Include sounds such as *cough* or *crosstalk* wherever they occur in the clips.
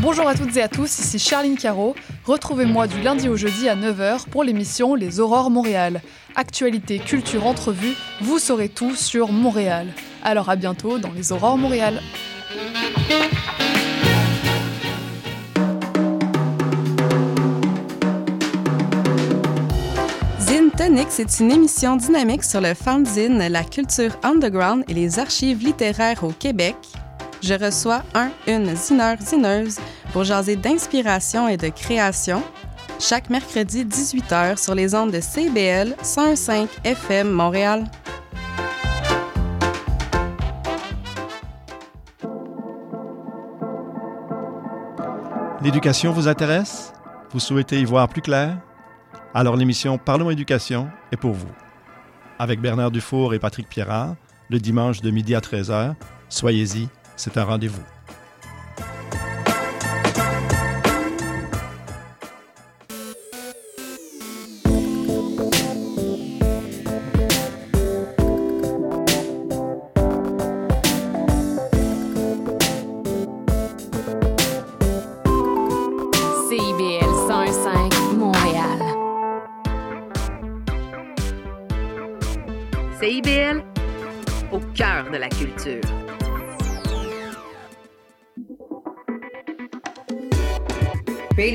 Bonjour à toutes et à tous, ici Charline Caro. Retrouvez-moi du lundi au jeudi à 9h pour l'émission Les Aurores Montréal. Actualité, culture, entrevue, vous saurez tout sur Montréal. Alors à bientôt dans Les Aurores Montréal. Zine Tonic, c'est une émission dynamique sur le fanzine, la culture underground et les archives littéraires au Québec. Je reçois un, une zineur, zineuse pour jaser d'inspiration et de création chaque mercredi 18h sur les ondes de CBL 105 FM Montréal. L'éducation vous intéresse? Vous souhaitez y voir plus clair? Alors l'émission Parlons éducation est pour vous. Avec Bernard Dufour et Patrick Pierrard, le dimanche de midi à 13h, soyez-y, c'est un rendez-vous.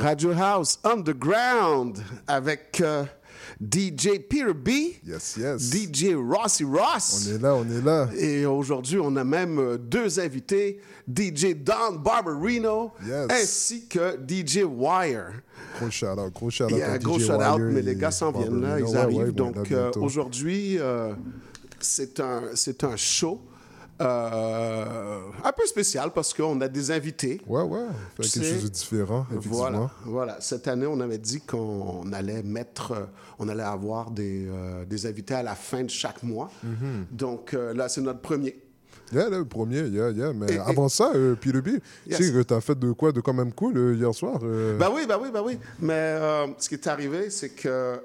Radio House Underground avec euh, DJ Peter B, Yes, yes. DJ Rossi Ross. On est là, on est là. Et aujourd'hui, on a même euh, deux invités, DJ Don Barberino Yes. ainsi que DJ Wire. Gros shout-out, gros shout-out. Il y a à un gros shout-out, mais les gars s'en viennent là, ils arrivent. ouais, Donc euh, aujourd'hui, euh, c'est un, c'est un show euh, un peu spécial parce qu'on a des invités. Ouais, ouais. Fait Tu quelque sais, chose de différent, effectivement. Voilà, voilà. Cette année, on avait dit qu'on allait mettre, euh, on allait avoir des, euh, des invités à la fin de chaque mois. Mm-hmm. Donc euh, là, c'est notre premier. Yeah, là, le premier, yeah, yeah. Mais Et- et- avant ça, euh, tu sais que t'as fait de quoi de quand même cool euh, hier soir? euh, Ben oui, ben oui, ben oui. Mais ce qui est arrivé, c'est que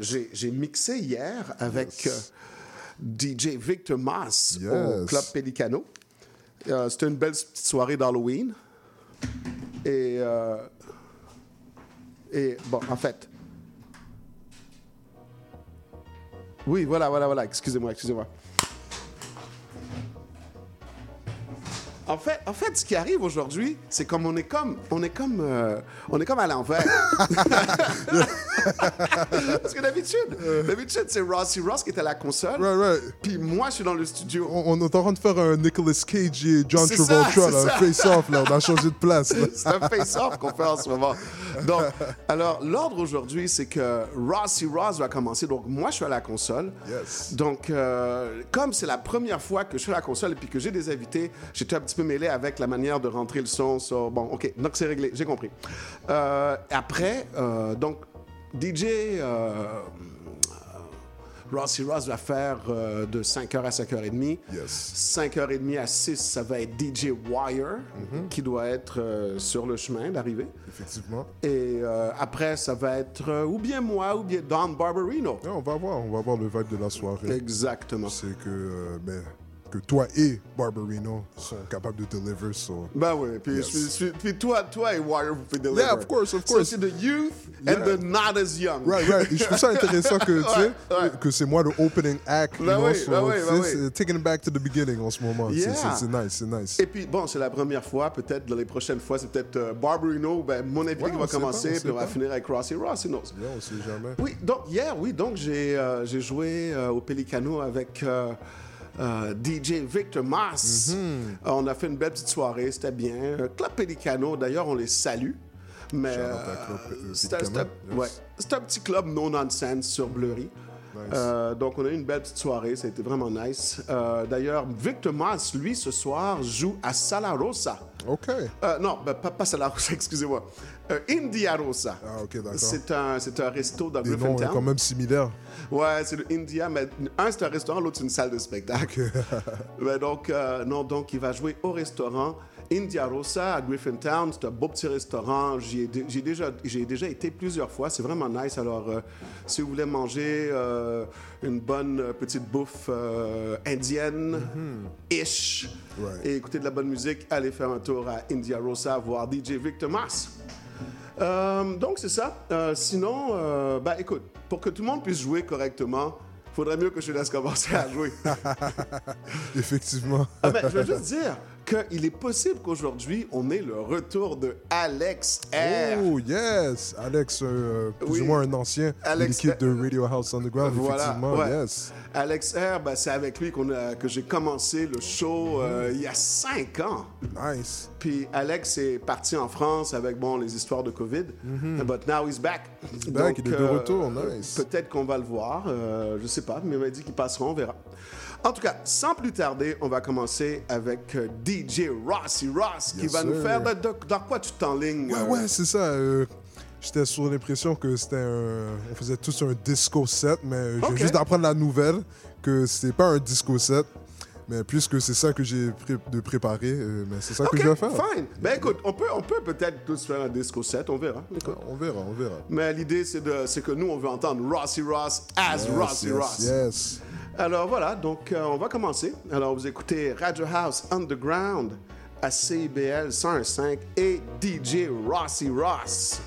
j'ai j'ai mixé hier avec Yes. DJ Victor Mass au. Club Pelicano. Euh, C'était une belle petite soirée d'Halloween. Et, euh, et bon, en fait. Oui, voilà, voilà, voilà. Excusez-moi, excusez-moi. En fait, en fait, ce qui arrive aujourd'hui, c'est comme on est comme, on est comme, euh, on est comme à l'envers. *laughs* Parce que d'habitude, d'habitude c'est Rossi Ross qui est à la console, Right, right. puis moi je suis dans le studio. On, on est en train de faire un Nicolas Cage et John Travolta, là, un face-off, là. On a changé de place. C'est un face-off qu'on fait en ce moment. Donc, *laughs* alors, l'ordre aujourd'hui, c'est que Rossi Ross va commencer. Donc, moi, je suis à la console. Yes. Donc, euh, comme c'est la première fois que je suis à la console et puis que j'ai des invités, j'étais un petit peu mêlé avec la manière de rentrer le son. so, bon, OK. Donc, c'est réglé. J'ai compris. Euh, après, euh, donc, DJ... euh, Rossi Ross va faire euh, de 5h à 5h30. Yes. 5h30 à 6, ça va être DJ Wire, qui doit être euh, sur le chemin d'arrivée. Effectivement. Et euh, après, ça va être ou bien moi ou bien Don Barberino. On va voir, on va voir le vibe de la soirée. Exactement. C'est que, ben, que toi et Barbarino sont capables de deliver. So. Ben oui, puis, Yes. puis- toi, toi et Wire, vous pouvez deliver. Yeah, of course, of So course. c'est the youth and Yeah. the not as young. Right, right. Et je trouve ça intéressant que, *laughs* tu sais, Ouais, ouais. que c'est moi le opening act. Ben oui, so, ben oui, ben oui. Taking it back to the beginning en ce moment. C'est- Yeah. C'est nice, c'est nice. Et puis, bon, c'est la première fois, peut-être dans les prochaines fois, c'est peut-être euh, Barberino, ben, mon invité Ouais, qui va pas, commencer, on puis on va pas. finir avec Rossi Ross, who knows? Yeah, on sait jamais. Oui, donc hier, oui, donc j'ai euh, joué euh, au Pelicano avec euh, DJ Victor Mass. Mm-hmm. Euh, on a fait une belle petite soirée, c'était bien. Euh, Club Pelicano, d'ailleurs, on les salue. Mais yes. ouais, un petit club no nonsense sur Bleury. Euh, donc, on a eu une belle petite soirée. Ça a été vraiment nice. Euh, D'ailleurs, Victor Mas, lui, ce soir, joue à Sala Rosa. OK. Euh, non, ben, pas, pas Sala Rosa, *laughs* excusez-moi. India Rosa. Ah, OK, d'accord. C'est un, un resto dans Des noms Griffintown. euh, quand même similaires. Ouais, c'est le India, mais un c'est un restaurant, l'autre c'est une salle de spectacle. Mais *laughs* donc, euh, non, donc il va jouer au restaurant India Rosa à Griffintown. C'est un beau petit restaurant. J'y ai, j'ai déjà, j'ai déjà été plusieurs fois. C'est vraiment nice. Alors, euh, si vous voulez manger euh, une bonne euh, petite bouffe euh, indienne, ish, Ouais. et écouter de la bonne musique, allez faire un tour à India Rosa voir DJ Victor Mas. Euh, donc, c'est ça. Sinon, bah, écoute, pour que tout le monde puisse jouer correctement, faudrait mieux que je te laisse commencer à jouer. *laughs* Effectivement. Ah, ben, je veux juste dire qu'il est possible qu'aujourd'hui, on ait le retour de Alex R. Oh, yes! Alex, euh, plus Oui. ou moins un ancien de Alex- l'équipe de Radio House Underground, Voilà, effectivement, ouais. yes. Alex R, ben, c'est avec lui a, que j'ai commencé le show euh, il y a cinq ans. Nice. Puis Alex est parti en France avec bon les histoires de Covid, but now he's back. Mm-hmm. back, il est de retour, nice. Peut-être qu'on va le voir, euh, je sais pas, mais il m'a dit qu'il passera, on verra. En tout cas, sans plus tarder, on va commencer avec euh, DJ Rossy Ross qui va nous faire de, de- dans quoi tu t'enlignes. Ouais, euh, ouais, c'est ça. euh, J'étais sur l'impression que c'était un. On faisait tous un disco set, mais juste d'apprendre la nouvelle que c'est pas un disco set. Mais puisque c'est ça que j'ai pré- de préparer, euh, c'est ça que je vais faire. fine. Ben écoute, on peut, on peut peut-être tous faire un disco set, on verra. Écoute. On verra, on verra. Mais l'idée, c'est que nous, on veut entendre Rossy Ross as Yes, Rossy yes, Ross. Yes. Alors voilà, donc euh, on va commencer. Alors vous écoutez Radio House Underground à CIBL 105 et DJ Rossy Ross.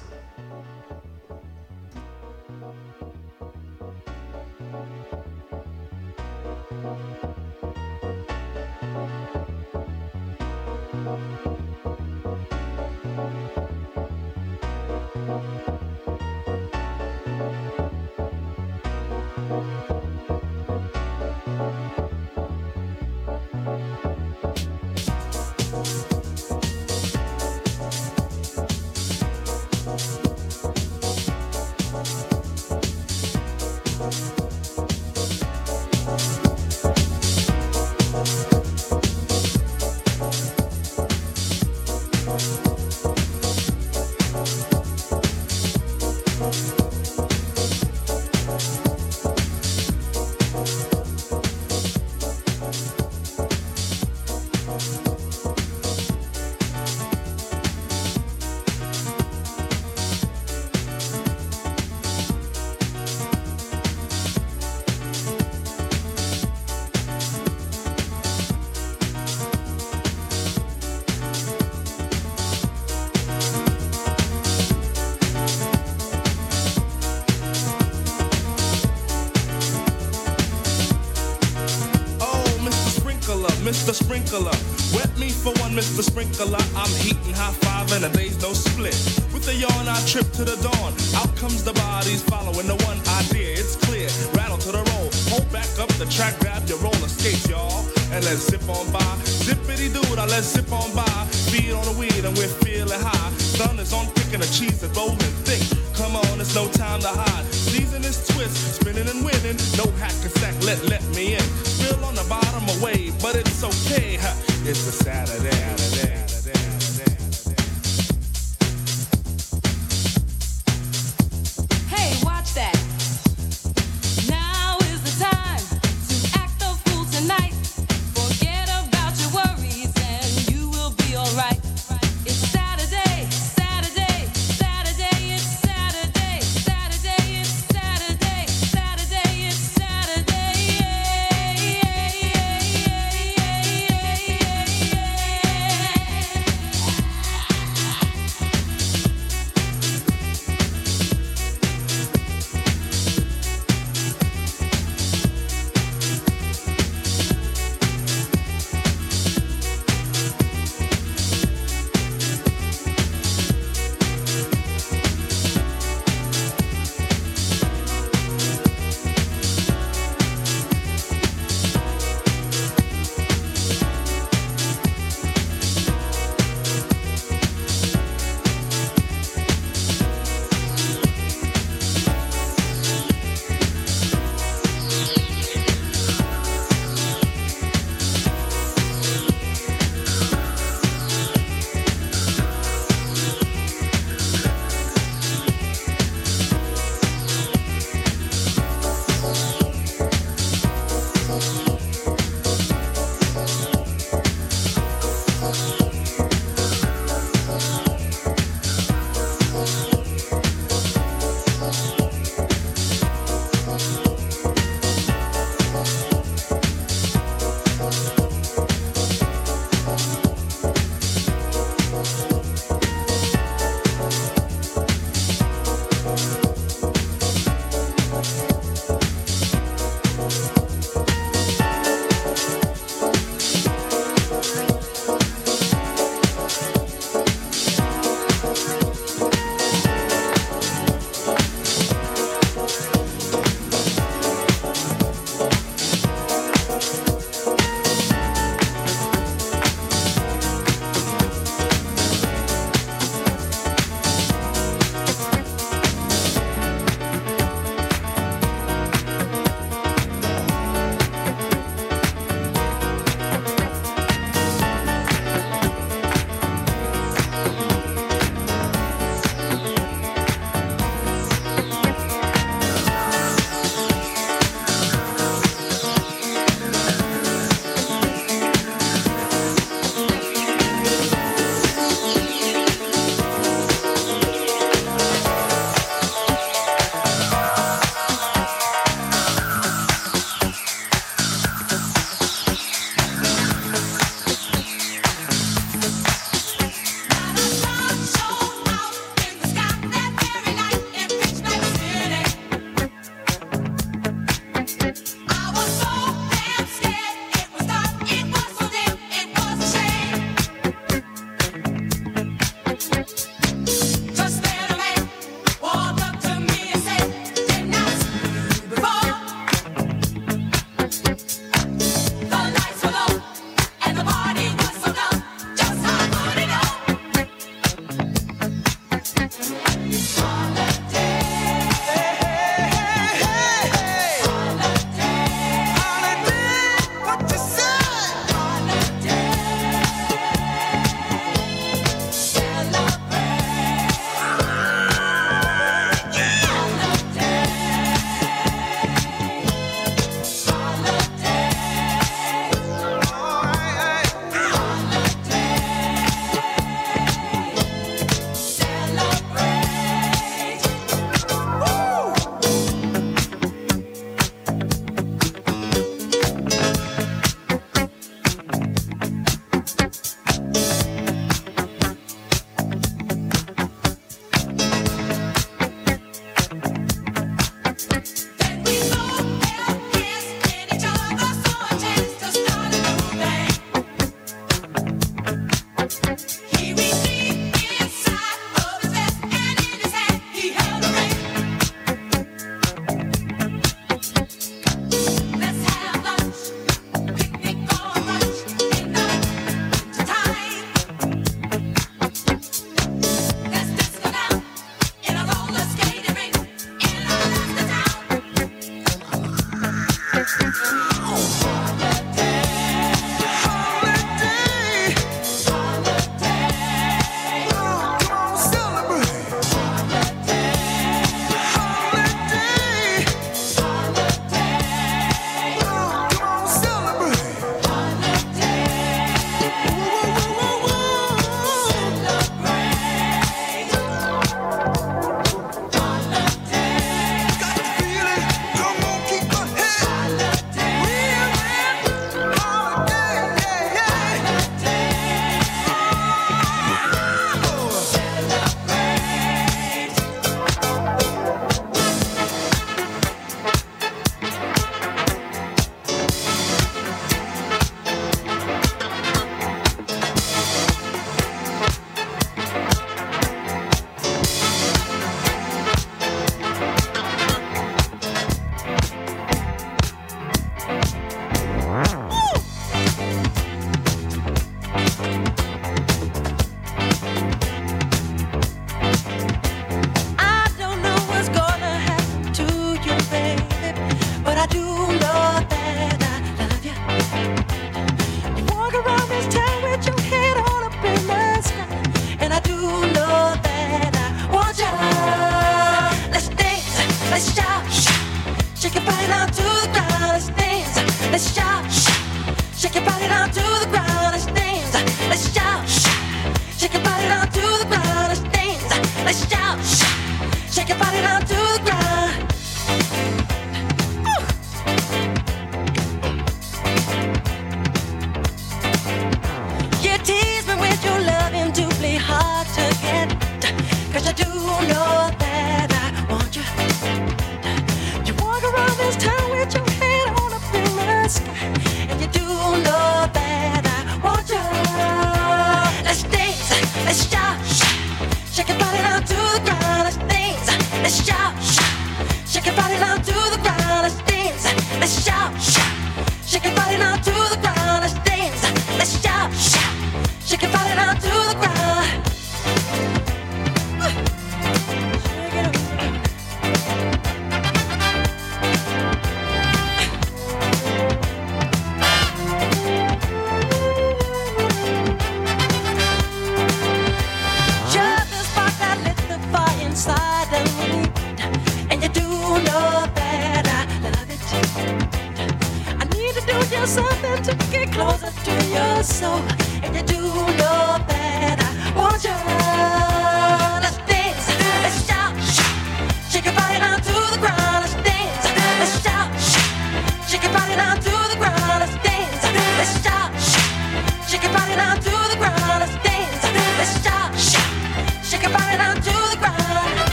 Your body down to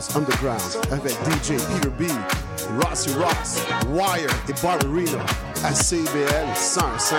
House Underground avec DJ Peter B, Rossi Ross, Wire et Barbarino à CBL 105.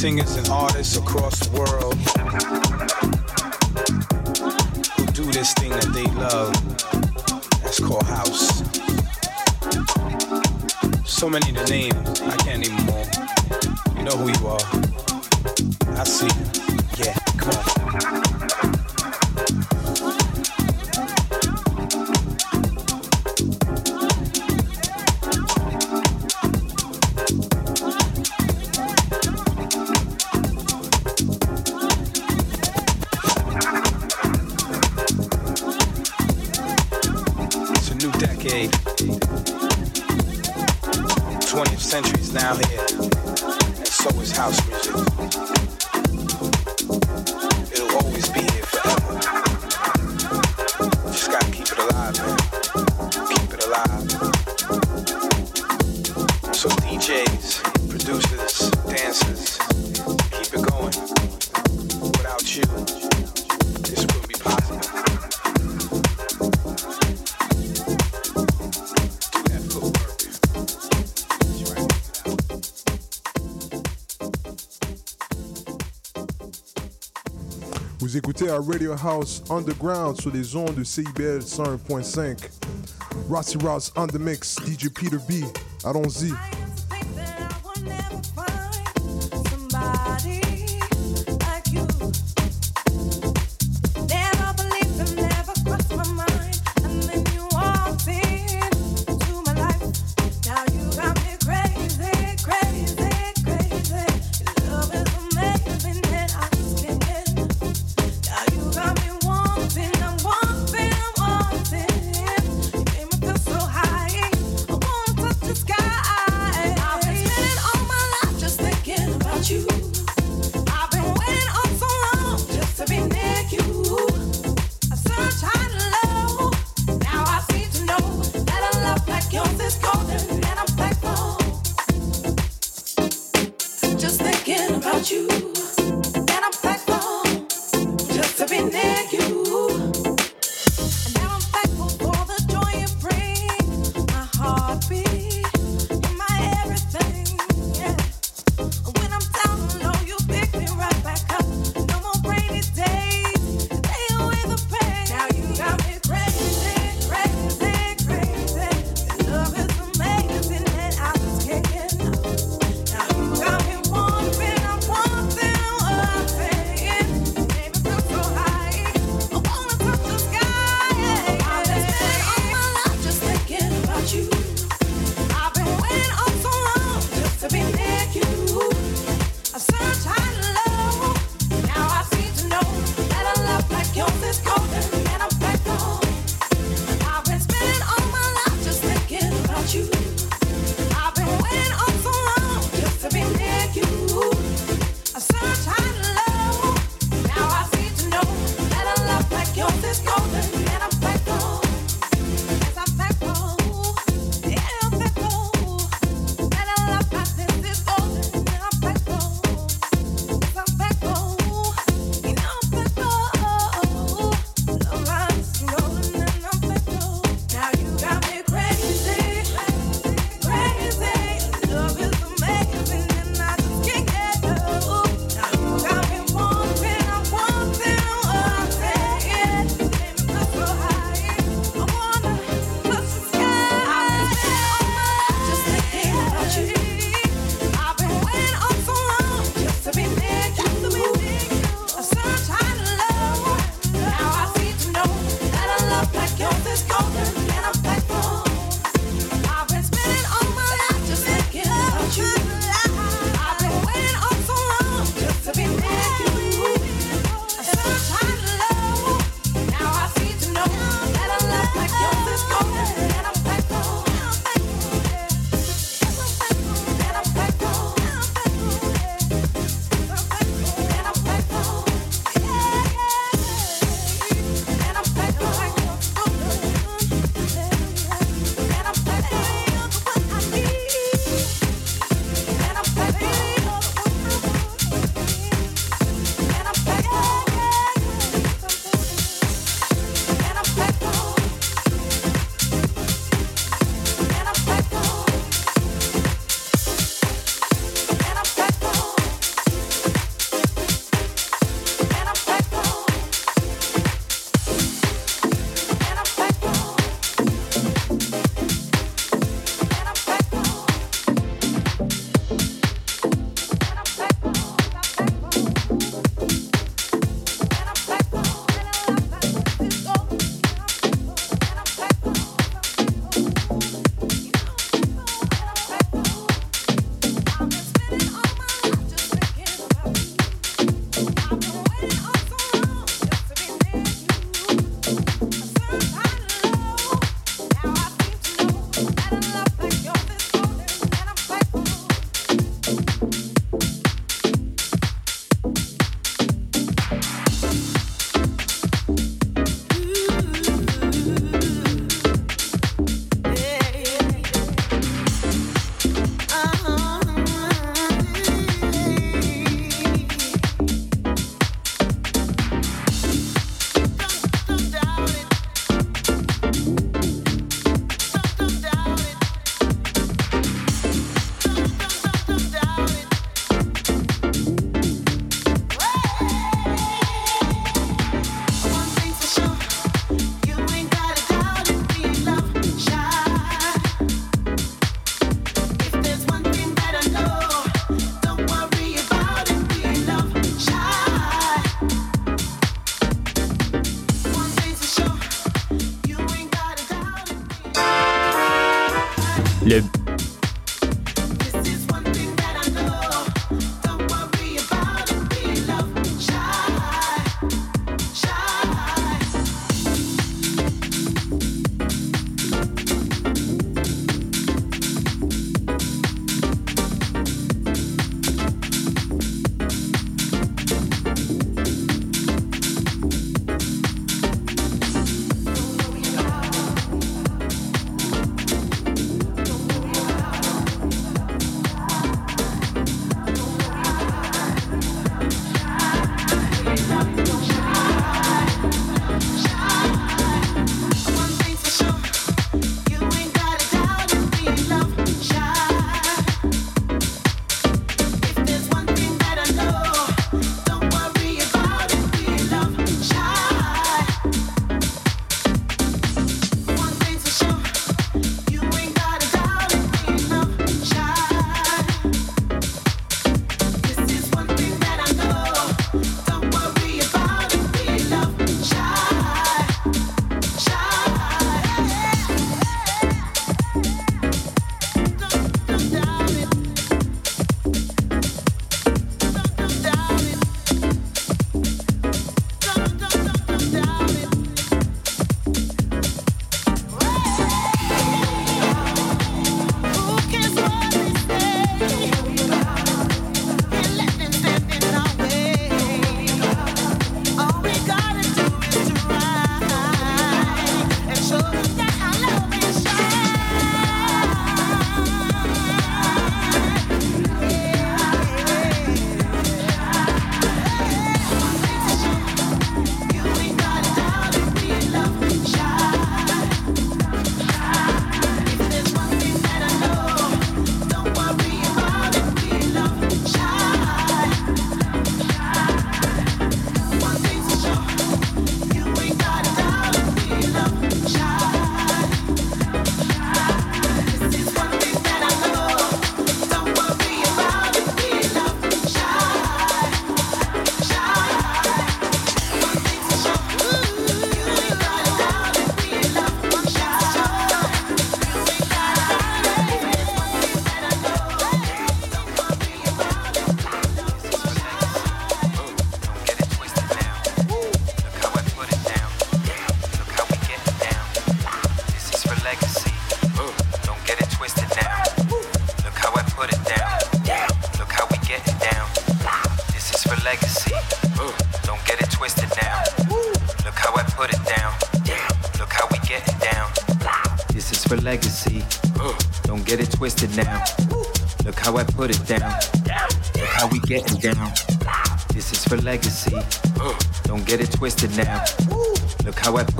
singers and artists across the world who do this thing that they love. That's called house. So many to name, I can't even connectés à Radio House Underground sur les ondes de CIBL 101.5. Rossi Ross on the mix, DJ Peter B. Allons-y.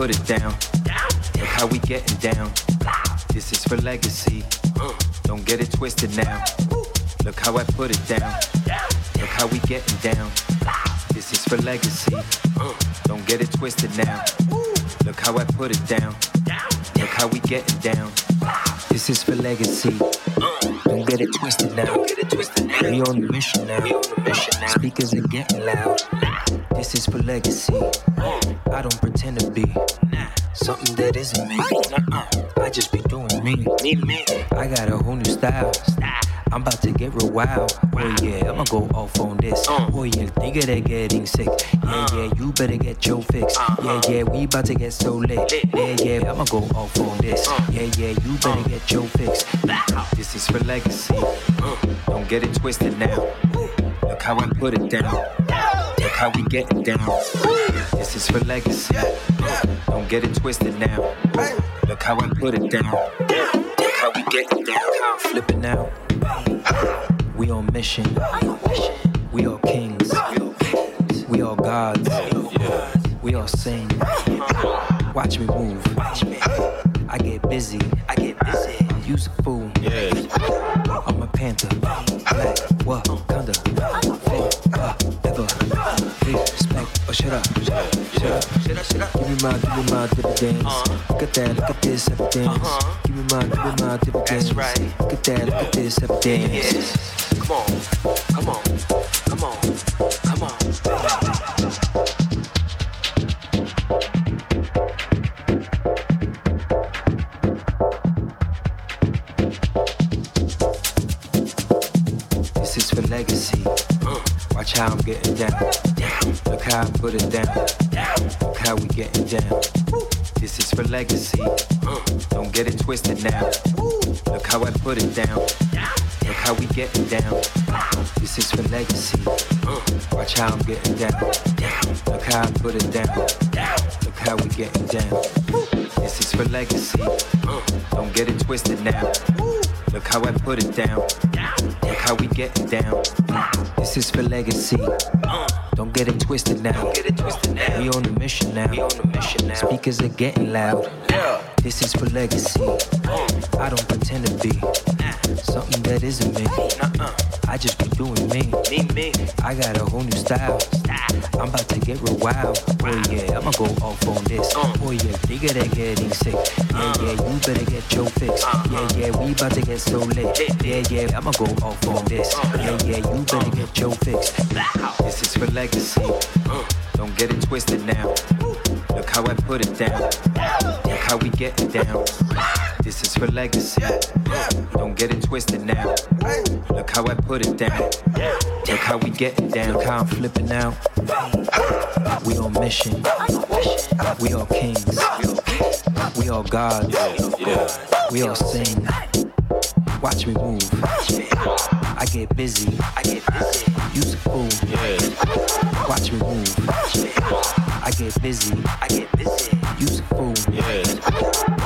Put it down. Style. I'm about to get real wild. Oh yeah, I'ma go off on this. Oh yeah, nigga they getting sick. Yeah, yeah, you better get your fix. Yeah, yeah, we about to get so lit. Yeah, yeah, I'ma go off on this. Yeah, yeah, you better get your fix. This is for legacy. Don't get it twisted now. Look how I put it down. Look how we getting down. This is for legacy. Don't get it twisted now. Look how I put it down. Look how we getting down. It now. We on mission. We all kings. We all gods. We all sing. Watch me move. I get busy. I get busy. Use a fool. Yeah. I'm a panther. Black. Wakanda. Ever. Respect. Oh, shut up. Shut up. Shut up. Shut up. Shut up. Give me my, give me my dividends. Uh-huh. Look at that. Look at this evidence. Uh-huh. Give me my, give me my dividends. right. Look at that. Look at this evidence. Come on. Come on. Watch how I'm getting down. Down. Look how I put it down. Down. Look how we getting down. This is for legacy. Don't get it twisted now. Look how I put it down. Look how we getting down. This is for legacy. Watch how I'm getting down. Look how I put it down. Look how we getting down. This is for legacy. Don't get it twisted now. Look how I put it down. How we getting down. This is for legacy. Don't get it twisted now. We on the mission now. Speakers are getting loud. This is for legacy. I don't pretend to be something that isn't me. I just be doing me. Me, me. I got a whole new style. I'm about to get real wild. Oh yeah, I'ma go off on this. Oh yeah, nigga that getting sick. Yeah, yeah, you better get your fix. Yeah, yeah, we about to get so lit. Yeah, yeah, I'ma go off on this. Yeah, yeah, you better get your fix. This is for legacy. Don't get it twisted now. Look how I put it down. Look how we getting down. This is for legacy. Don't get it twisted now. Look how I put it down. Look how we getting down. Look how I'm flipping out. We on mission. We all kings. We all gods. We all sing. Watch me move. I get busy. I get busy. Use a fool. Watch me move. I get busy. I get busy. Use a fool.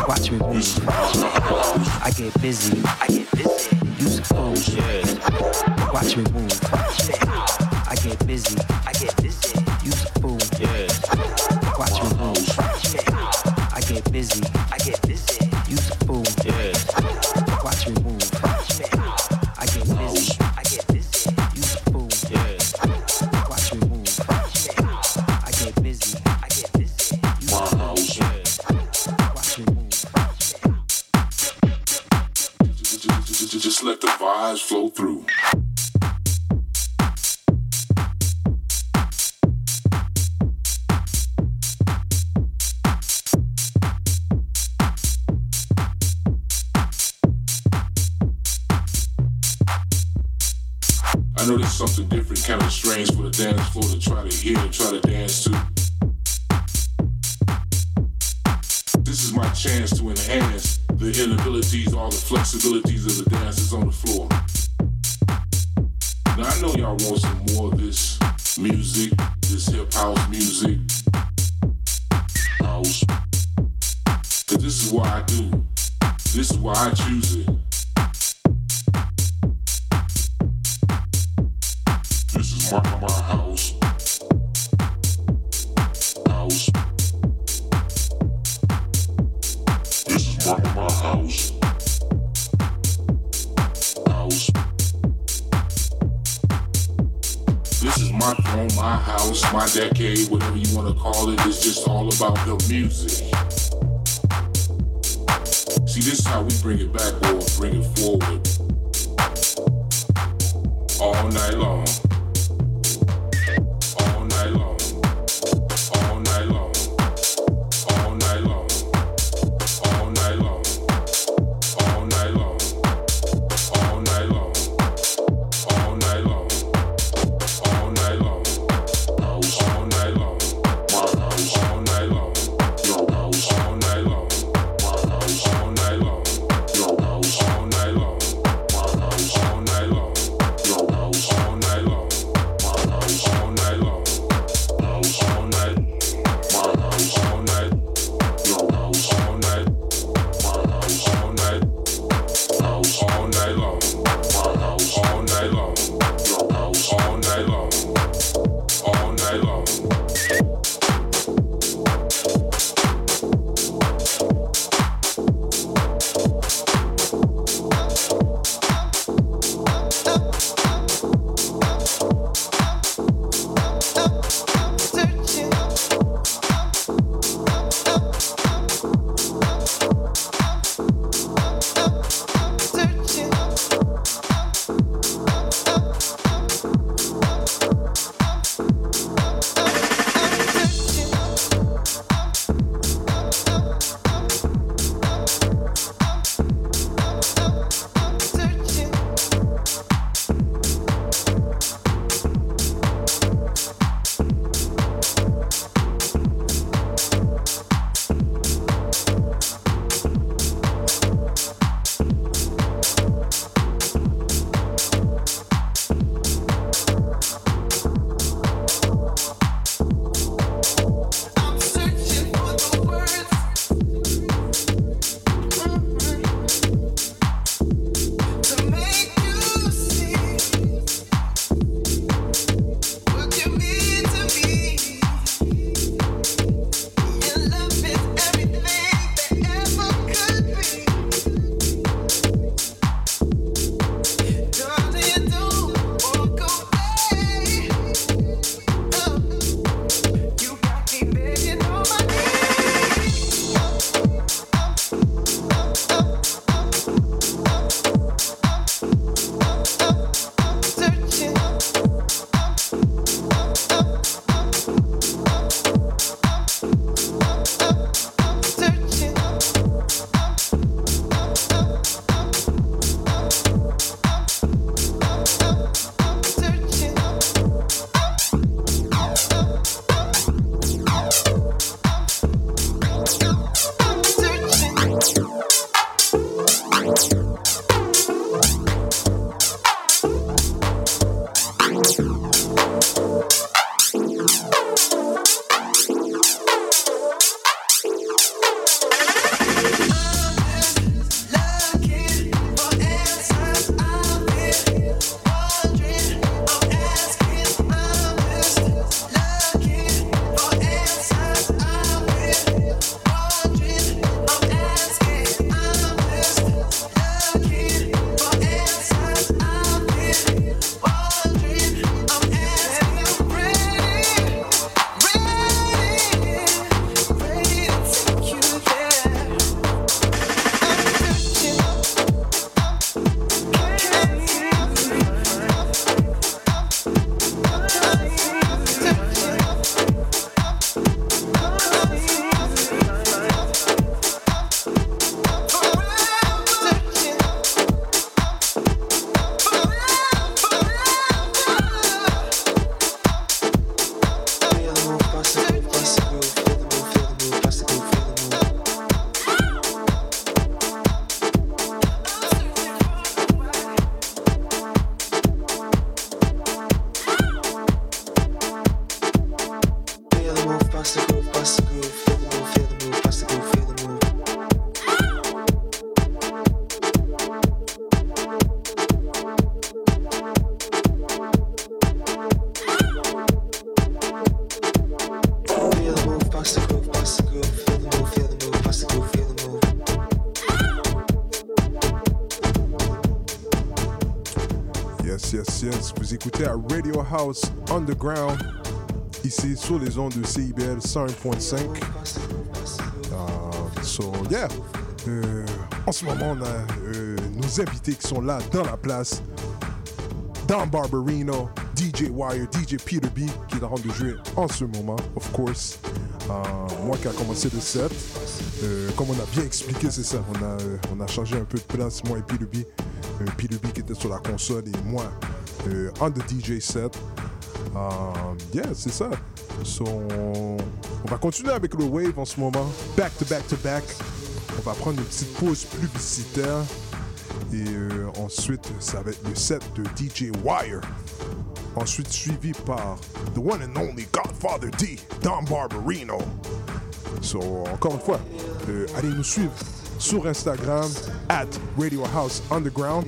Watch me move. I get busy. I get busy. Use a fool. Watch me move. I get busy. I get busy. Through. I know there's something different, kind of strange for the dance floor to try to hear and try to dance to. This is my chance to enhance the inabilities, all the flexibilities of the dancers on the floor. I know y'all want some more of this music, this hip house music. House. This is what I do. This is why I choose it. This is my, my house. House. This is my, my house. House. My my house, my decade, whatever you want to call it. It's just all about the music. See, this is how we bring it back or bring it forward. All night long. Vous écoutez à Radio House Underground, ici sur les ondes de CIBL 101.5. Uh, so, yeah. Euh, en ce moment, on a euh, nos invités qui sont là dans la place. Don Barberino, DJ Wire, DJ Peter B, qui est en train de jouer en ce moment, of course. Euh, moi qui a commencé le set. Euh, comme on a bien expliqué, c'est ça. On a, on a changé un peu de place, moi et Peter B. Peter B qui était sur la console et moi euh, on the DJ set. Yeah, c'est ça. So, on, va continuer avec le wave en ce moment. Back to back to back. On va prendre une petite pause publicitaire. Et euh, ensuite, ça va être le set de DJ Wire. Ensuite, suivi par the one and only Godfather D, Don Barberino. So, encore une fois, euh, allez nous suivre sur Instagram, at Radio House Underground.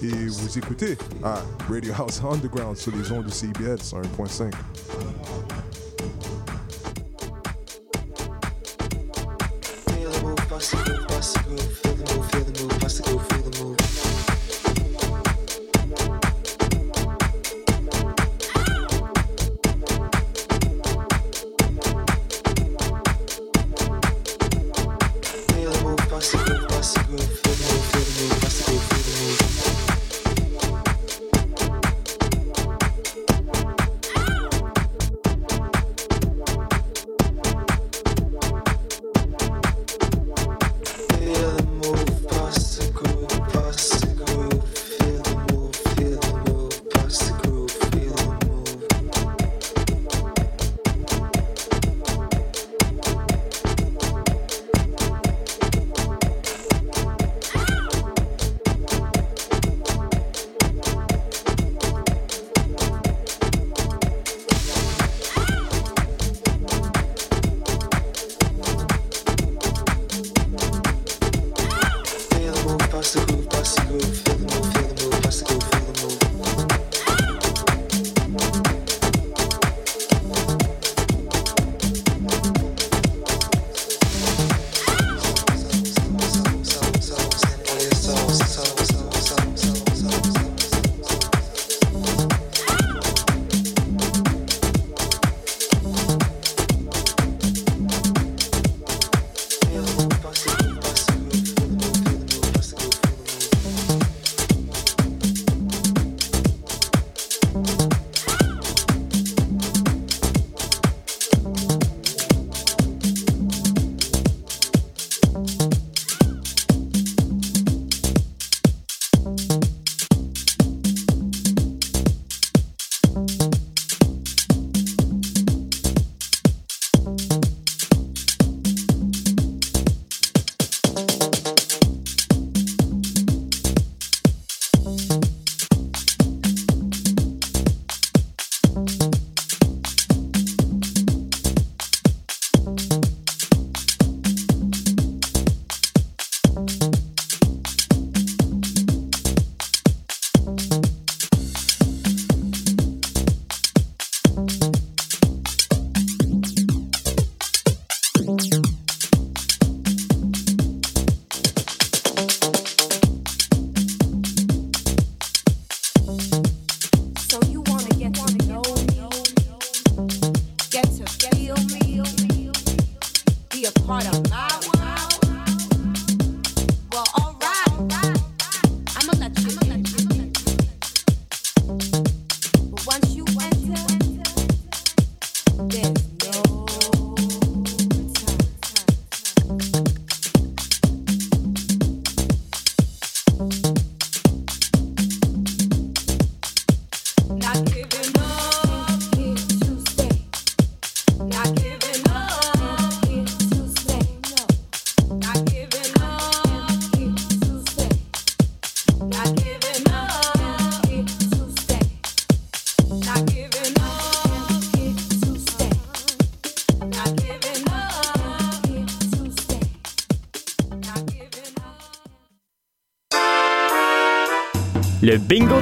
Et vous écoutez à Radio House Underground sur les ondes de CBL 101.5.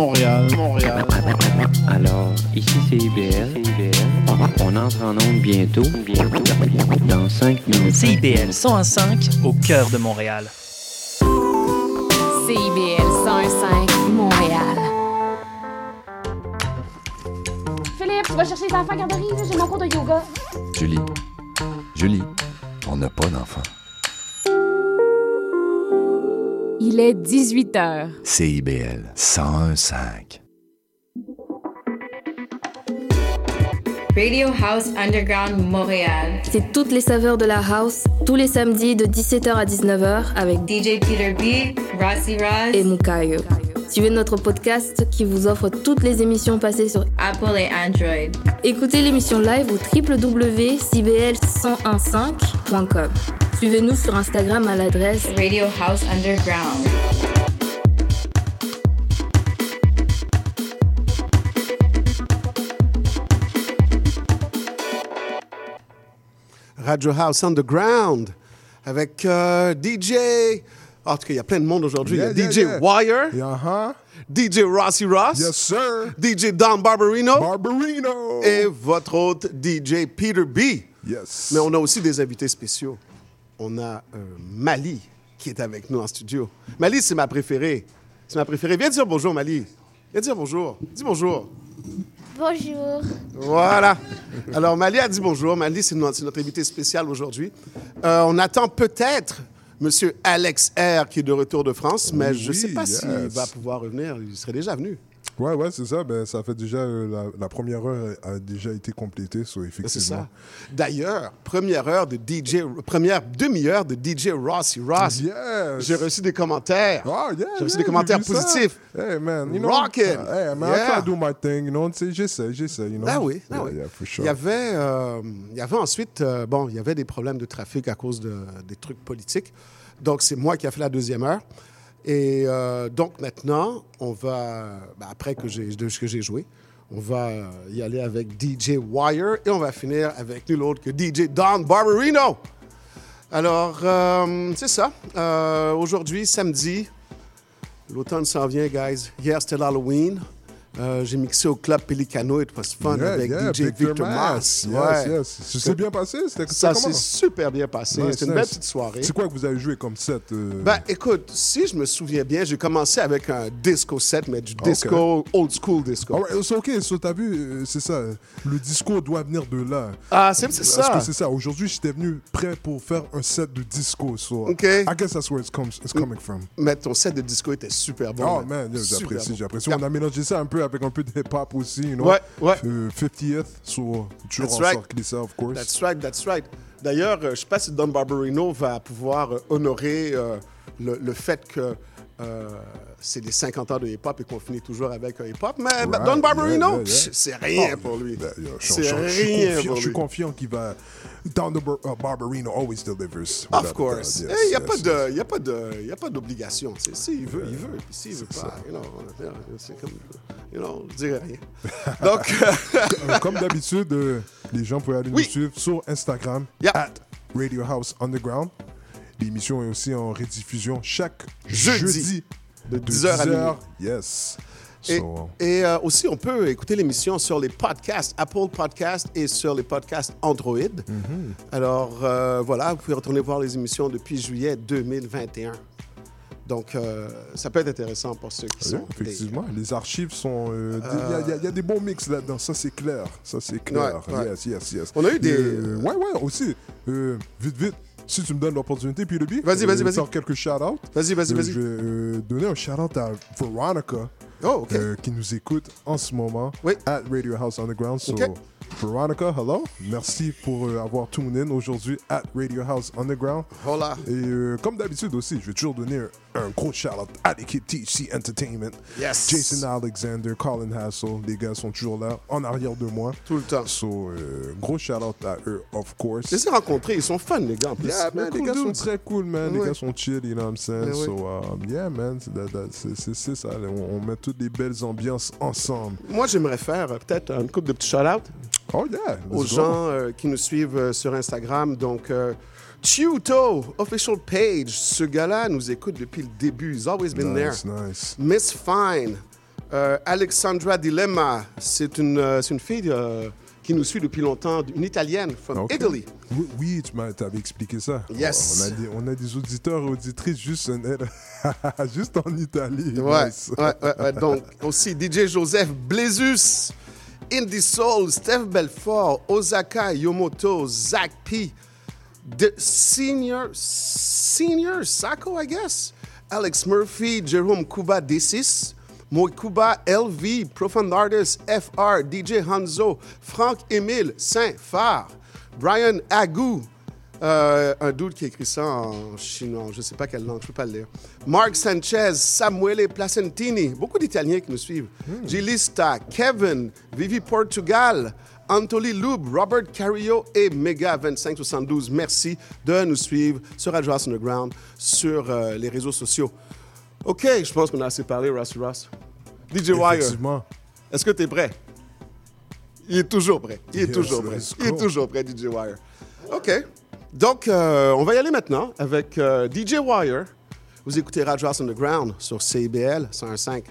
Montréal, Montréal. Alors, ici c'est IBL. On entre en onde bientôt. Bientôt. Dans 5 minutes. CIBL 101.5 au cœur de Montréal. CIBL 101.5 Montréal. Philippe, tu vas chercher les enfants à garderie, j'ai mon cours de yoga. Julie, Julie, on n'a pas d'enfant. Il est 18 h. CIBL 101.5. Radio House Underground Montréal. C'est toutes les saveurs de la house, tous les samedis de 17h à 19h avec DJ Peter B, Rossi Roz et Mukayo. Suivez notre podcast qui vous offre toutes les émissions passées sur Apple et Android. Écoutez l'émission live au www.cbl1015.com. Suivez-nous sur Instagram à l'adresse Radio House Underground. Radio House Underground avec euh, DJ. En tout cas, il y a plein de monde aujourd'hui. Yeah, il y a yeah, DJ yeah. Wire, Uh-huh. DJ Rossi Ross, Yes, sir. DJ Don Barberino Barberino. et votre hôte DJ Peter B. Yes. Mais on a aussi des invités spéciaux. On a euh, Mali qui est avec nous en studio. Mali, c'est ma préférée. C'est ma préférée. Viens dire bonjour, Mali. Viens dire bonjour. Dis bonjour. Bonjour. Voilà. Alors, Mali a dit bonjour. Mali, c'est notre, c'est notre invité spécial aujourd'hui. Euh, on attend peut-être Monsieur Alex R, qui est de retour de France, mais je ne sais pas s'il va pouvoir revenir. Il serait déjà venu. Ouais, ouais, c'est ça. Ben, ça fait déjà. euh, la, la première heure a déjà été complétée, so, effectivement. C'est ça. D'ailleurs, première heure de DJ, première demi-heure de DJ Rossi Ross. Yes. J'ai reçu des commentaires. Oh, yeah, J'ai reçu yeah, des commentaires vu ça. positifs. Hey, man, you know. Rockin'. Hey, man, I Yeah. to do my thing, you know. J'essaie, j'essaie, you know. Ah oui, ah oui. yeah, for sure. Il y avait, euh, il y avait ensuite, euh, bon, il y avait des problèmes de trafic à cause de, des trucs politiques. Donc, c'est moi qui ai fait la deuxième heure. Et euh, donc, maintenant, on va, ben, après que j'ai, ce que j'ai joué, on va euh, y aller avec DJ Wire et on va finir avec nul autre que DJ Don Barberino. Alors, euh, c'est ça. Aujourd'hui, samedi, l'automne s'en vient, guys. Hier, c'était l'Halloween. Euh, j'ai mixé au club Pelicano, it was fun Yeah, avec yeah, DJ Victor Victor. Mass. Yes, Ouais. yes. Ça s'est bien passé? Ça s'est super bien passé. Nice, C'était une nice. belle petite soirée. C'est quoi que vous avez joué comme set? euh? Ben, écoute, si je me souviens bien, j'ai commencé avec un disco set, mais du disco, old school disco. Ah c'est OK, so, t'as vu, euh, c'est ça. Le disco doit venir de là. Ah, c'est- ça. Parce que c'est ça. Aujourd'hui, j'étais venu prêt pour faire un set de disco. So, OK. I guess that's where it's, comes, it's coming from. Mais ton set de disco était super bon. Oh man, j'apprécie, j'apprécie. On a mélangé ça un peu avec un peu de hip-hop aussi, you know? Ouais, ouais. Euh, 50th, so, toujours That's en right. sort ça, of course. That's right, that's right. D'ailleurs, euh, je ne sais pas si Don Barberino va pouvoir euh, honorer euh, le, le fait que euh, c'est les 50 ans de hip-hop et qu'on finit toujours avec un hip-hop. Mais Right, Don Barberino, yeah, yeah, c'est rien Oh, pour lui. ben, C'est rien confiant- pour Je suis confiant qu'il va. Don the Bar- uh, Barberino always delivers. Of course. Il n'y a, Yes, a pas d'obligation. tu sais. S'il veut, il veut. Puis s'il veut pas, you know, c'est comme, you know, je dirais rien. Donc, Euh, *laughs* Comme d'habitude, euh, les gens peuvent aller nous suivre sur Instagram, at Radio House Underground. L'émission est aussi en rediffusion chaque Jeudi, jeudi, de 10h à minuit. Yes. Et, So, et, euh, aussi, on peut écouter l'émission sur les podcasts, Apple Podcasts et sur les podcasts Android. Mhm. Alors, euh, voilà, vous pouvez retourner voir les émissions depuis juillet 2021. Donc, euh, ça peut être intéressant pour ceux qui Oui, sont... des- effectivement, les archives sont. euh, Il Euh, y a- y, y des bons mix là-dedans, ça c'est clair. Ça c'est clair. Ouais, ouais. Yes, yes, yes. On a eu des- Euh, ouais, ouais, aussi. Vite, vite. Si tu me donnes l'opportunité, puis le beat. Vas-y, vas-y, vas-y. faire quelques shout-outs. Vas-y, vas-y, Euh, vas-y. Je vais euh, donner un shout-out à Veronica. Oh, euh, qui nous écoute en ce moment at Radio House Underground. So. Veronica, hello. Merci pour euh, avoir tune in aujourd'hui at Radio House Underground. Hola. Et euh, comme d'habitude aussi, je vais toujours donner un, gros shout-out à l'équipe THC Entertainment. Yes. Jason Alexander, Colin Hassel, les gars sont toujours là, en arrière de moi. Tout le temps. So, euh, gros shout-out à eux, of course. Je les ai rencontrés, ils sont fun, les gars. en plus. Yeah, man, les gars sont très cool, man. Les gars sont chill, you know what I'm saying? Ouais. So, um, yeah, man, c'est ça. On, on met toutes les belles ambiances ensemble. Moi, j'aimerais faire euh, peut-être une couple de petits shout-out Oh, yeah. aux go. gens euh, qui nous suivent euh, sur Instagram. Donc, Chiuto, official page. Ce gars-là nous écoute depuis le début. He's always been Nice, there. nice. Miss Fine, euh, Alexandra Dilemma. C'est une, euh, une fille euh, qui nous suit depuis longtemps, une italienne from. Italy. Oui, oui, tu m'as t'avais expliqué ça. Yes. On a, des, on a des auditeurs et auditrices juste, en- *laughs* juste en Italie. Ouais, Nice. ouais, ouais, ouais. Donc, aussi DJ Joseph Blézus, Indie Soul, Steph Belfort, Osaka Yomoto, Zach P, The Senior, Senior Sako, I guess, Alex Murphy, Jerome Kuba D6, Moikuba LV, Profound Artist FR, DJ Hanzo, Franck Émile Saint-Phare, Brian Agou, euh, un dude qui écrit ça en chinois, je ne sais pas quelle langue, je ne peux pas le lire. Mark Sanchez, Samuele Placentini, beaucoup d'Italiens qui nous suivent. Gilista, Kevin, Vivi Portugal, Anthony Loub, Robert Cario et Mega 2572. Merci de nous suivre sur House Underground, sur euh, les réseaux sociaux. OK, je pense qu'on a assez parlé, Ross Ross. DJ Wire, est-ce que tu es prêt? Il est toujours prêt. Il est Yes, toujours prêt. Il est toujours prêt, DJ Wire. OK. Donc, euh, on va y aller maintenant avec euh, DJ Wire. Vous écoutez Radio House Underground sur CIBL 101.5.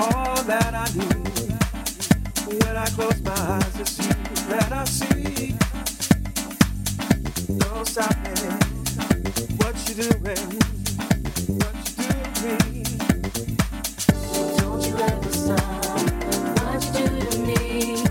all that I need. When I close my eyes, it's you that I see. Don't stop me. What you? Don't you ever stop. What you do to me?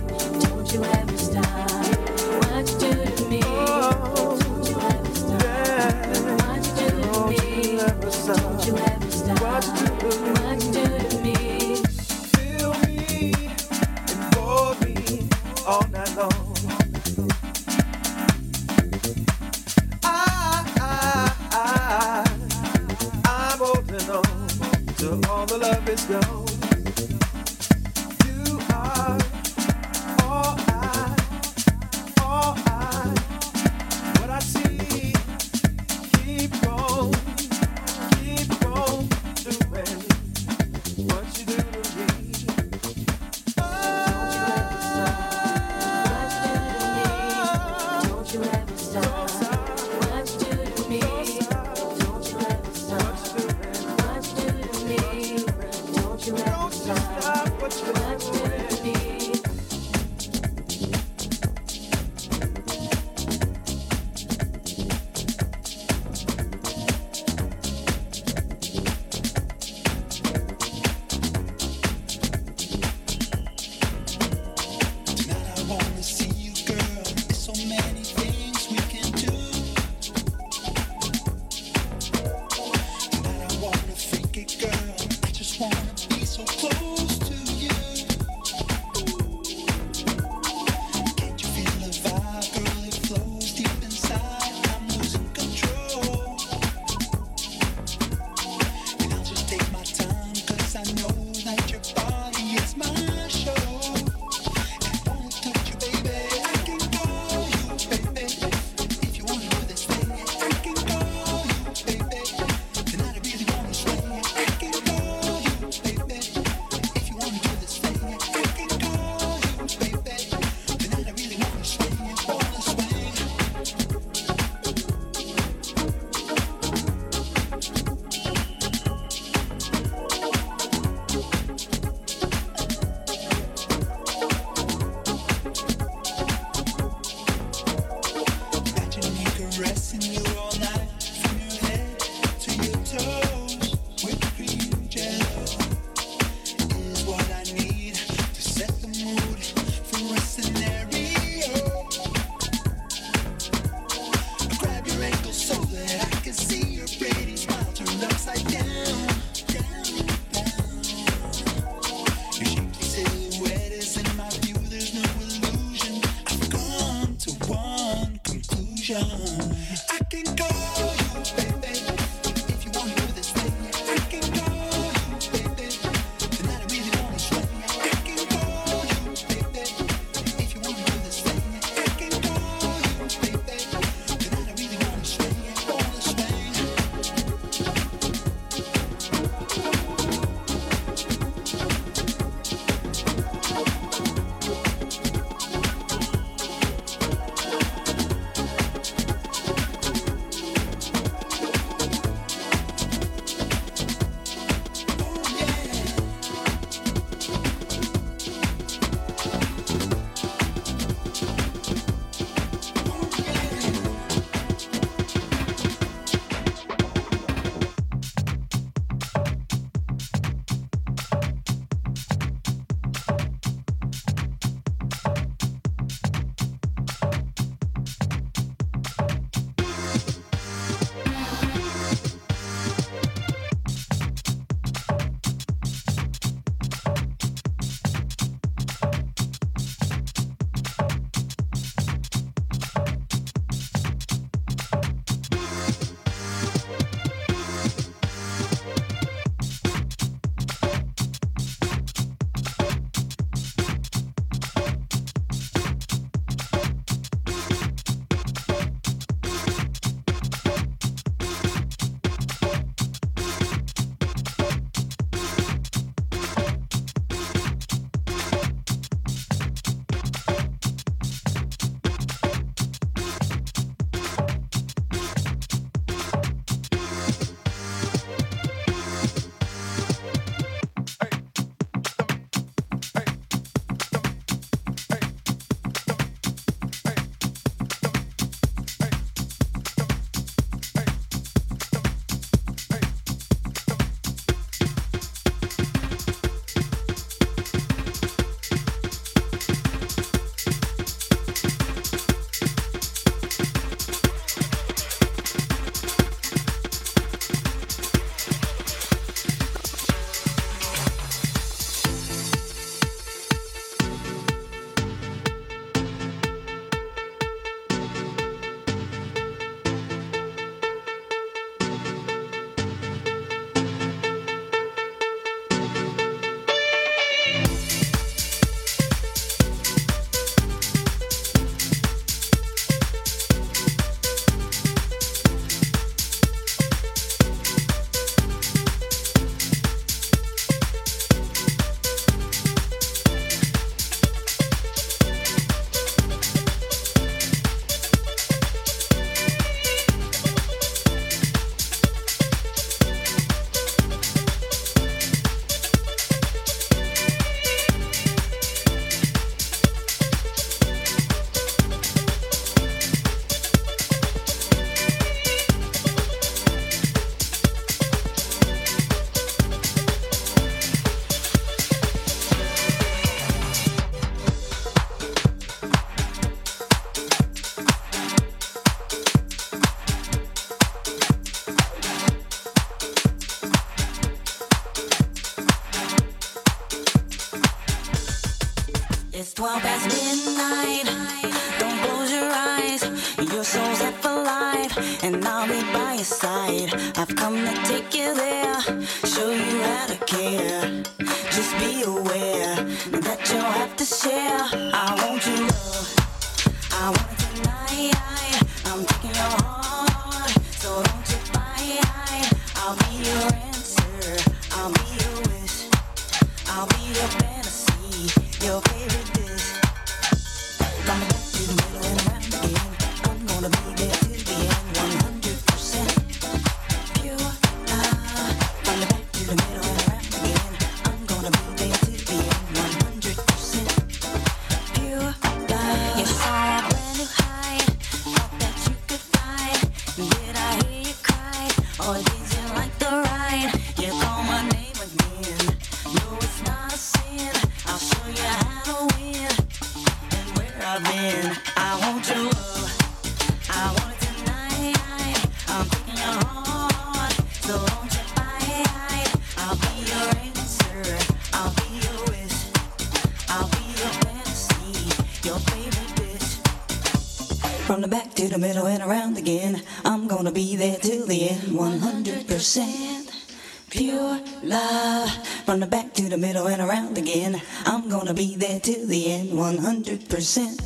to the end, 100%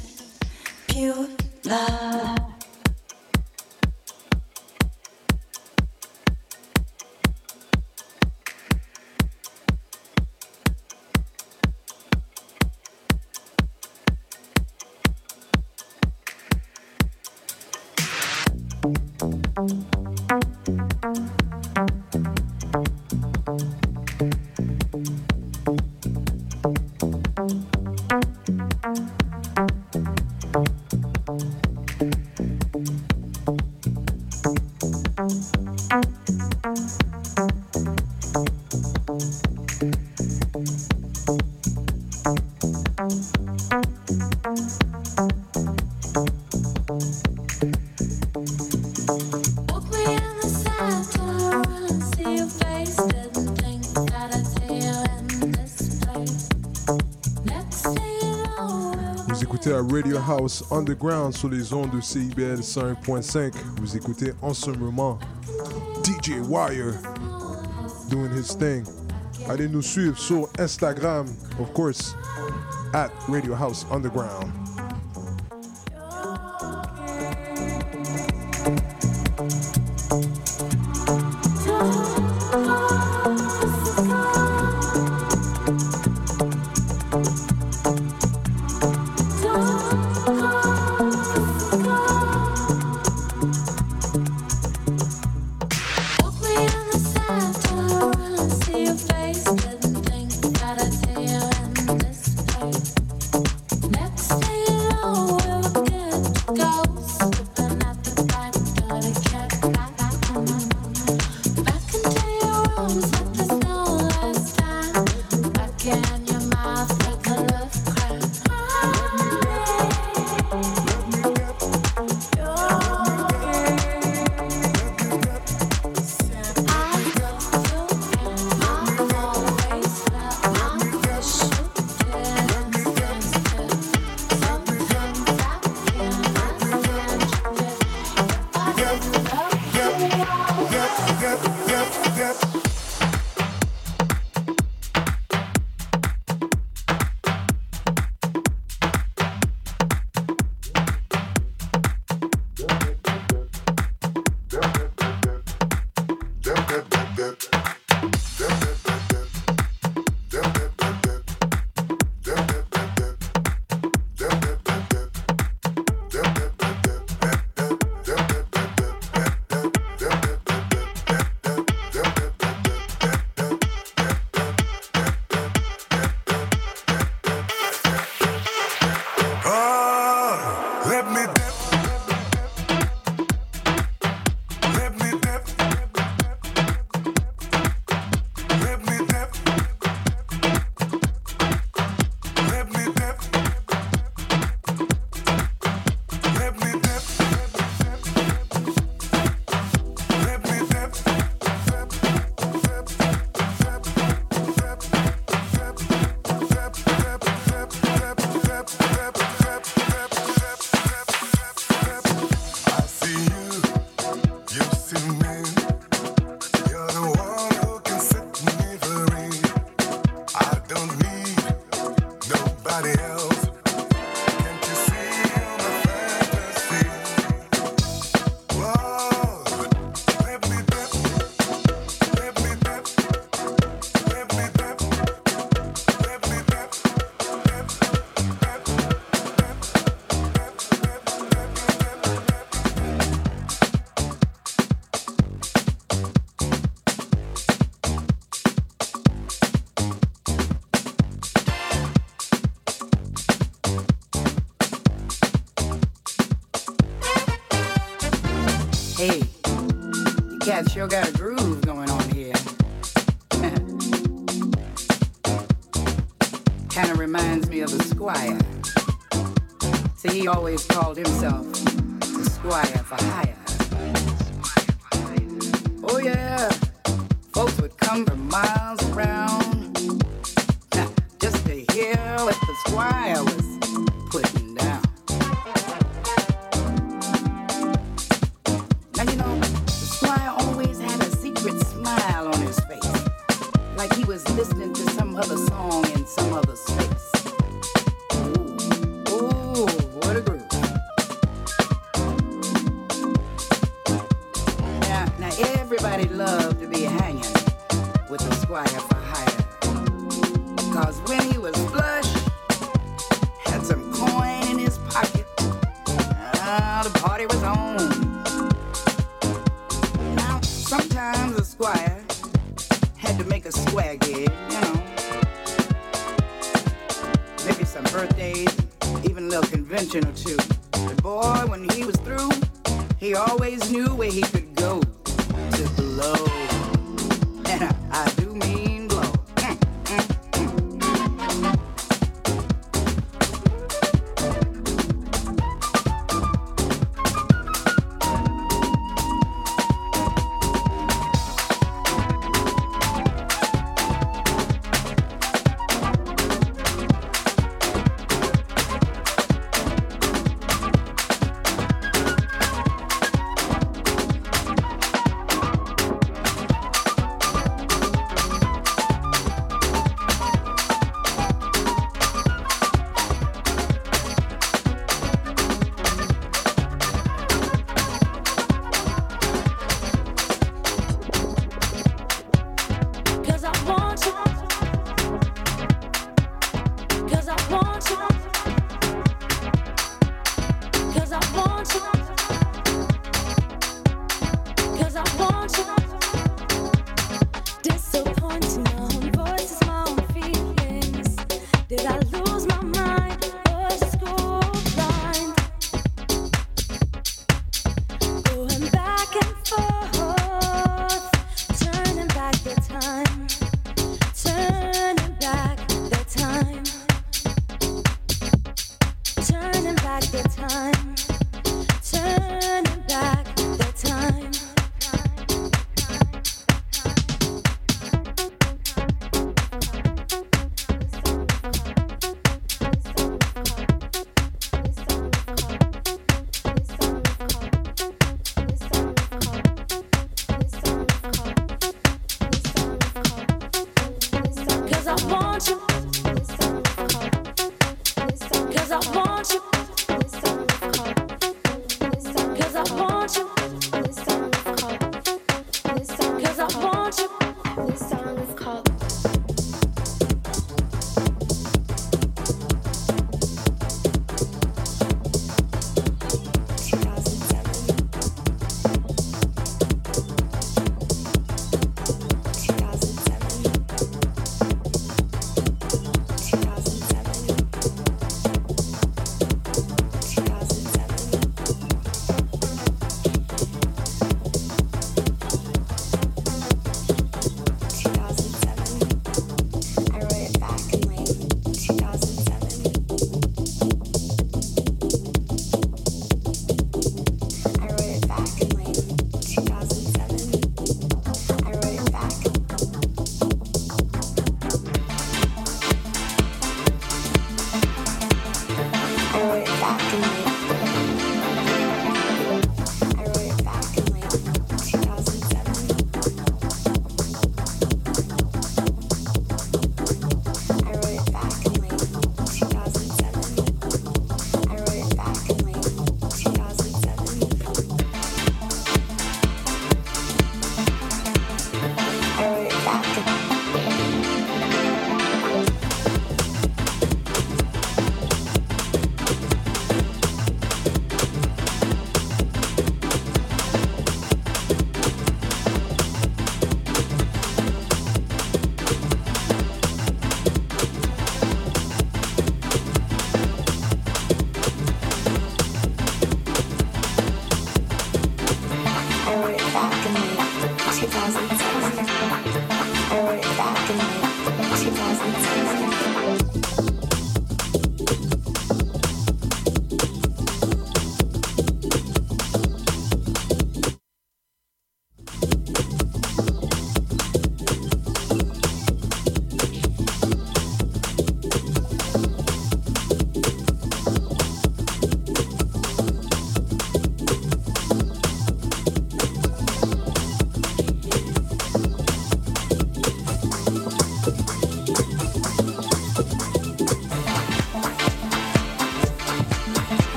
pure love. underground sur les ondes de CIBL 5.5. Vous écoutez en ce moment DJ Wire doing his thing. Allez nous suivre sur Instagram, of course, at Radio House Underground. You cats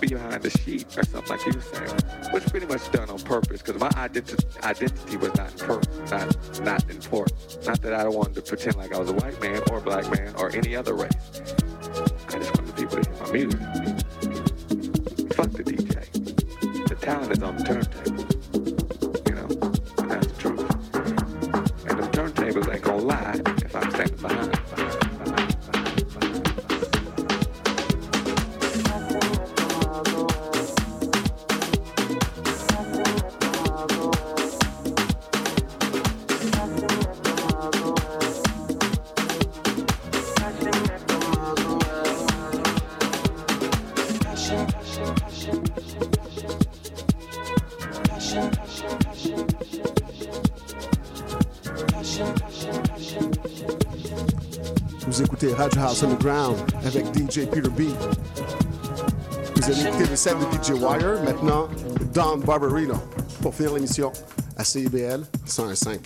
be behind the sheet or something like you were saying was pretty much done on purpose because my identi- identity was not per- not not important. Not that I wanted to pretend like I was a white man or black man or any other race. Radio House Underground avec DJ Peter B. Vous avez écouté le set de DJ Wire. Maintenant, Don Barberino pour finir l'émission à CIBL 101.5.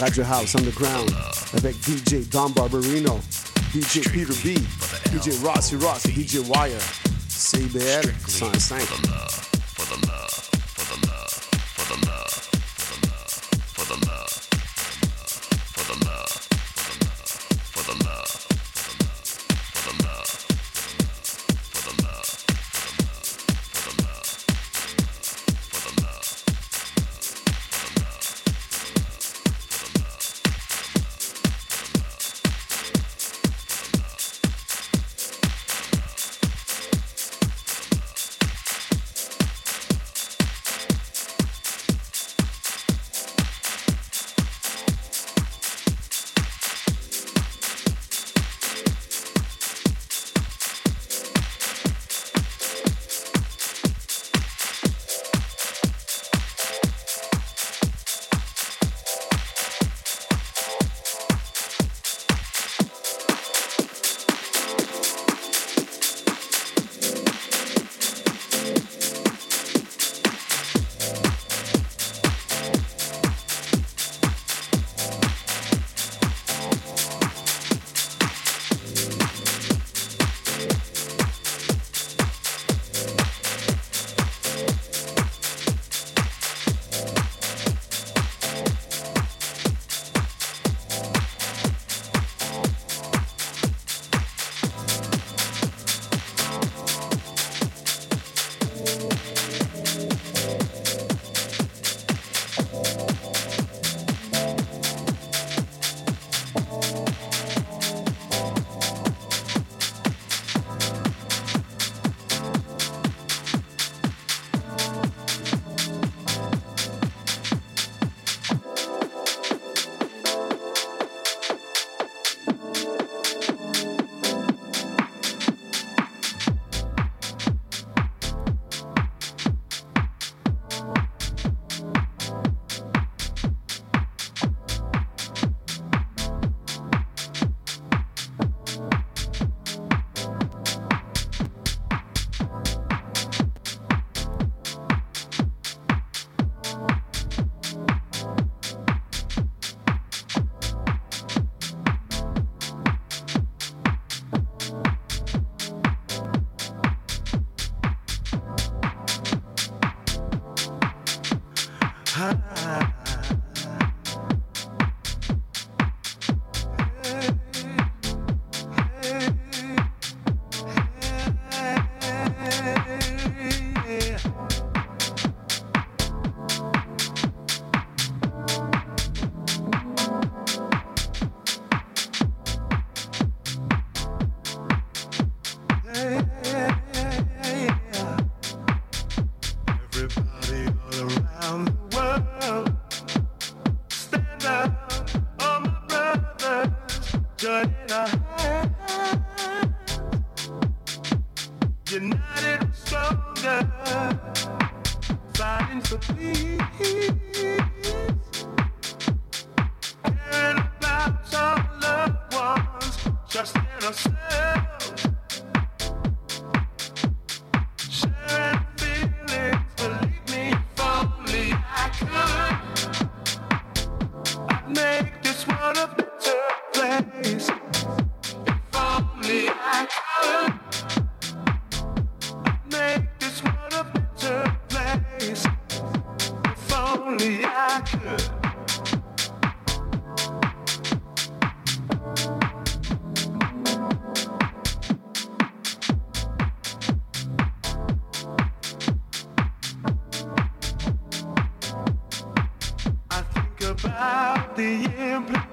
Radio House Underground. Avec DJ Don Barberino, DJ Peter B, DJ Rossi Rossi, DJ Wire, CBL 105.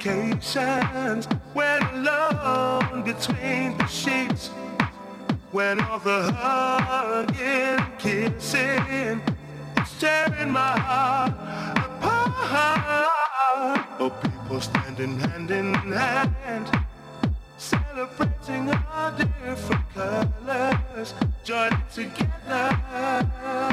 Implications when alone between the sheets. When all the hugging, kissing is tearing my heart apart. Oh, people standing hand in hand, celebrating our different colors, joining together.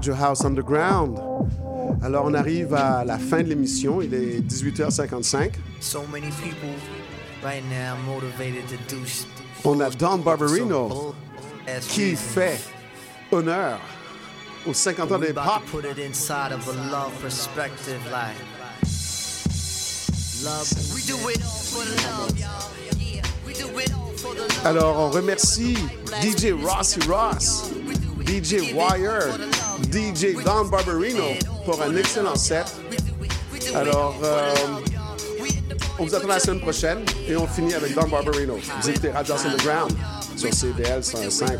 Radio House Underground. Alors, on arrive à la fin de l'émission. Il est 18h55. So many people right now motivated to do On a Don Barberino qui fait honneur aux 50 ans des pop. to put it inside of a love perspective, like love. We do it all for the love, y'all. Yeah, we do it all for the love. Alors, on remercie DJ Rossi Ross, DJ Wire, DJ Don Barberino pour un excellent set. Alors, euh, on vous attend la semaine prochaine et on finit avec Don Barberino. Vous écoutez Radio Underground sur CBL 105.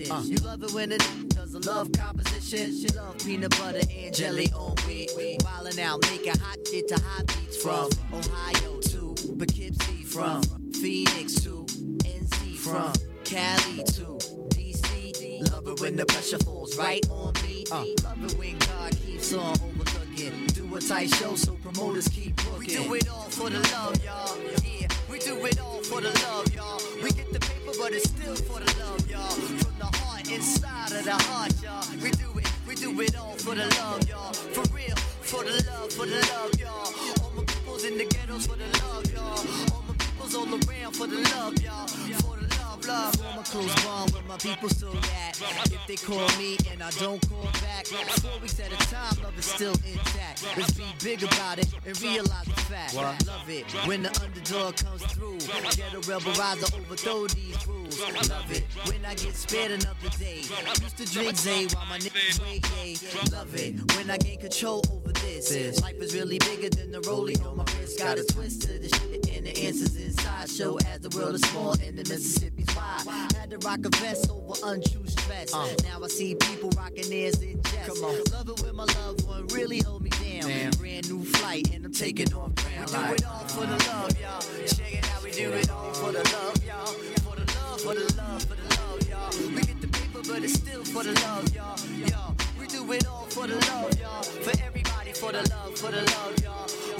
And disposition. You love it when it does a love composition. She love peanut butter and jelly on wheat. Wildin' out, making hot shit to hot beats from Ohio to Poughkeepsie, from Phoenix to NC, from Cali to DC. Love it when the pressure falls right on me. Uh, love it when God keeps on overlooking. Do a tight show so promoters keep booking. We do it all for the love, y'all. Yeah, we do it all for the love, y'all. We get the paper, but it's still for the love, y'all. From the heart, inside of the heart, y'all. We do it, we do it all for the love, y'all. For real, for the love, for the love, y'all. All my peoples in the ghettos for the love, y'all. All my peoples all around for the love, y'all. For the love, love. My close bond with my people still at. If they call me and I don't call back, four weeks at a time, love is still intact. Let's be big about it and realize the fact. What? Love it when the underdog comes through. Get a rebel riser, overthrow these rules. Love it when I get spared another day. Used to drink Zay eh, while my niggas wait, yay. Love it when I gain control over this. Life is really bigger than the rolling on my wrist. Got a twist to the shit and the answers inside. Show as the world is small and the Mississippi's wide. Had to rock a vest over untrue stress. Uh. Now I see people rocking theirs in jest. Come on. Love it when my loved one really hold me down. Damn. Brand new flight and I'm taking off ground. We do it all for the love, y'all. Check it out, we do it all for the love, y'all. For the love, for the love, for the love, y'all. We get the paper, but it's still for the love, y'all. Y'all, we do it all for the love, y'all. For everybody, for the love, for the love, y'all.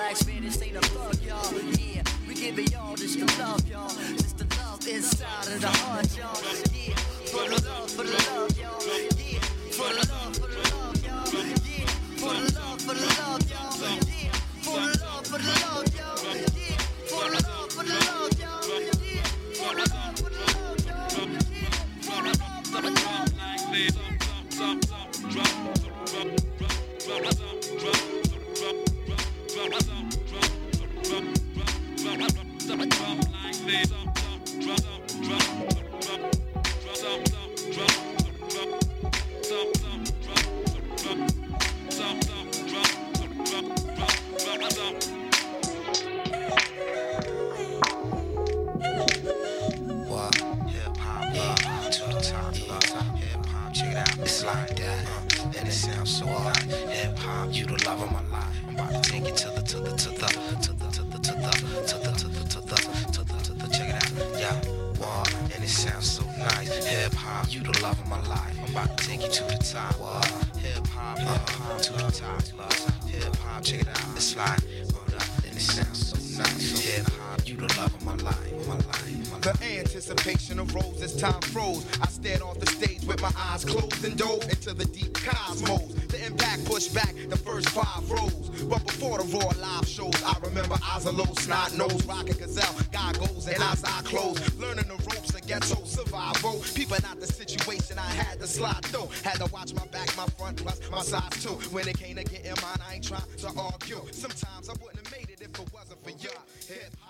Black, Spanish, ain't a fuck, y'all. Yeah, we give it y'all just the love, y'all. Just the love inside of the heart, y'all. Yeah, for the love, for the love, y'all. Yeah, for the love, for the love, y'all. Yeah, for the love, for the love, y'all. Yeah, for the love, for the love, y'all. Yeah, for the love, for the love, y'all. Yeah, for the love, for the love, y'all. Yeah, for the love, for the love. Stop. Out. It's like that, uh, and it sounds so hot. Hip hop, you the love of my life. I'm about to take it to the, to the, to the, to the, to the, to the, to the, to the, to the, to the, to the, check it out. Yeah, what? And it sounds so nice. Hip hop, you the love of my life. I'm about to take you to the top. What? Hip hop, hip hop, to the top. Hip hop, check it out. It's like, hold and it sounds so nice. Hip hop, you the love of my life, my life, my life. The anticipation arose as time froze. I stared off the stage with my eyes closed and dove into the deep cosmos. The impact pushed back the first five rows. But before the raw live shows, I remember eyes a low, snot nose, rocking gazelle, goggles, and eyes eye closed. Learning the ropes of ghetto survival. Peeping out the situation, I had to slide through. Had to watch my back, my front, plus my size too. When it came to getting mine, I ain't trying to argue. Sometimes I wouldn't have made it if it wasn't for you. Hip hop,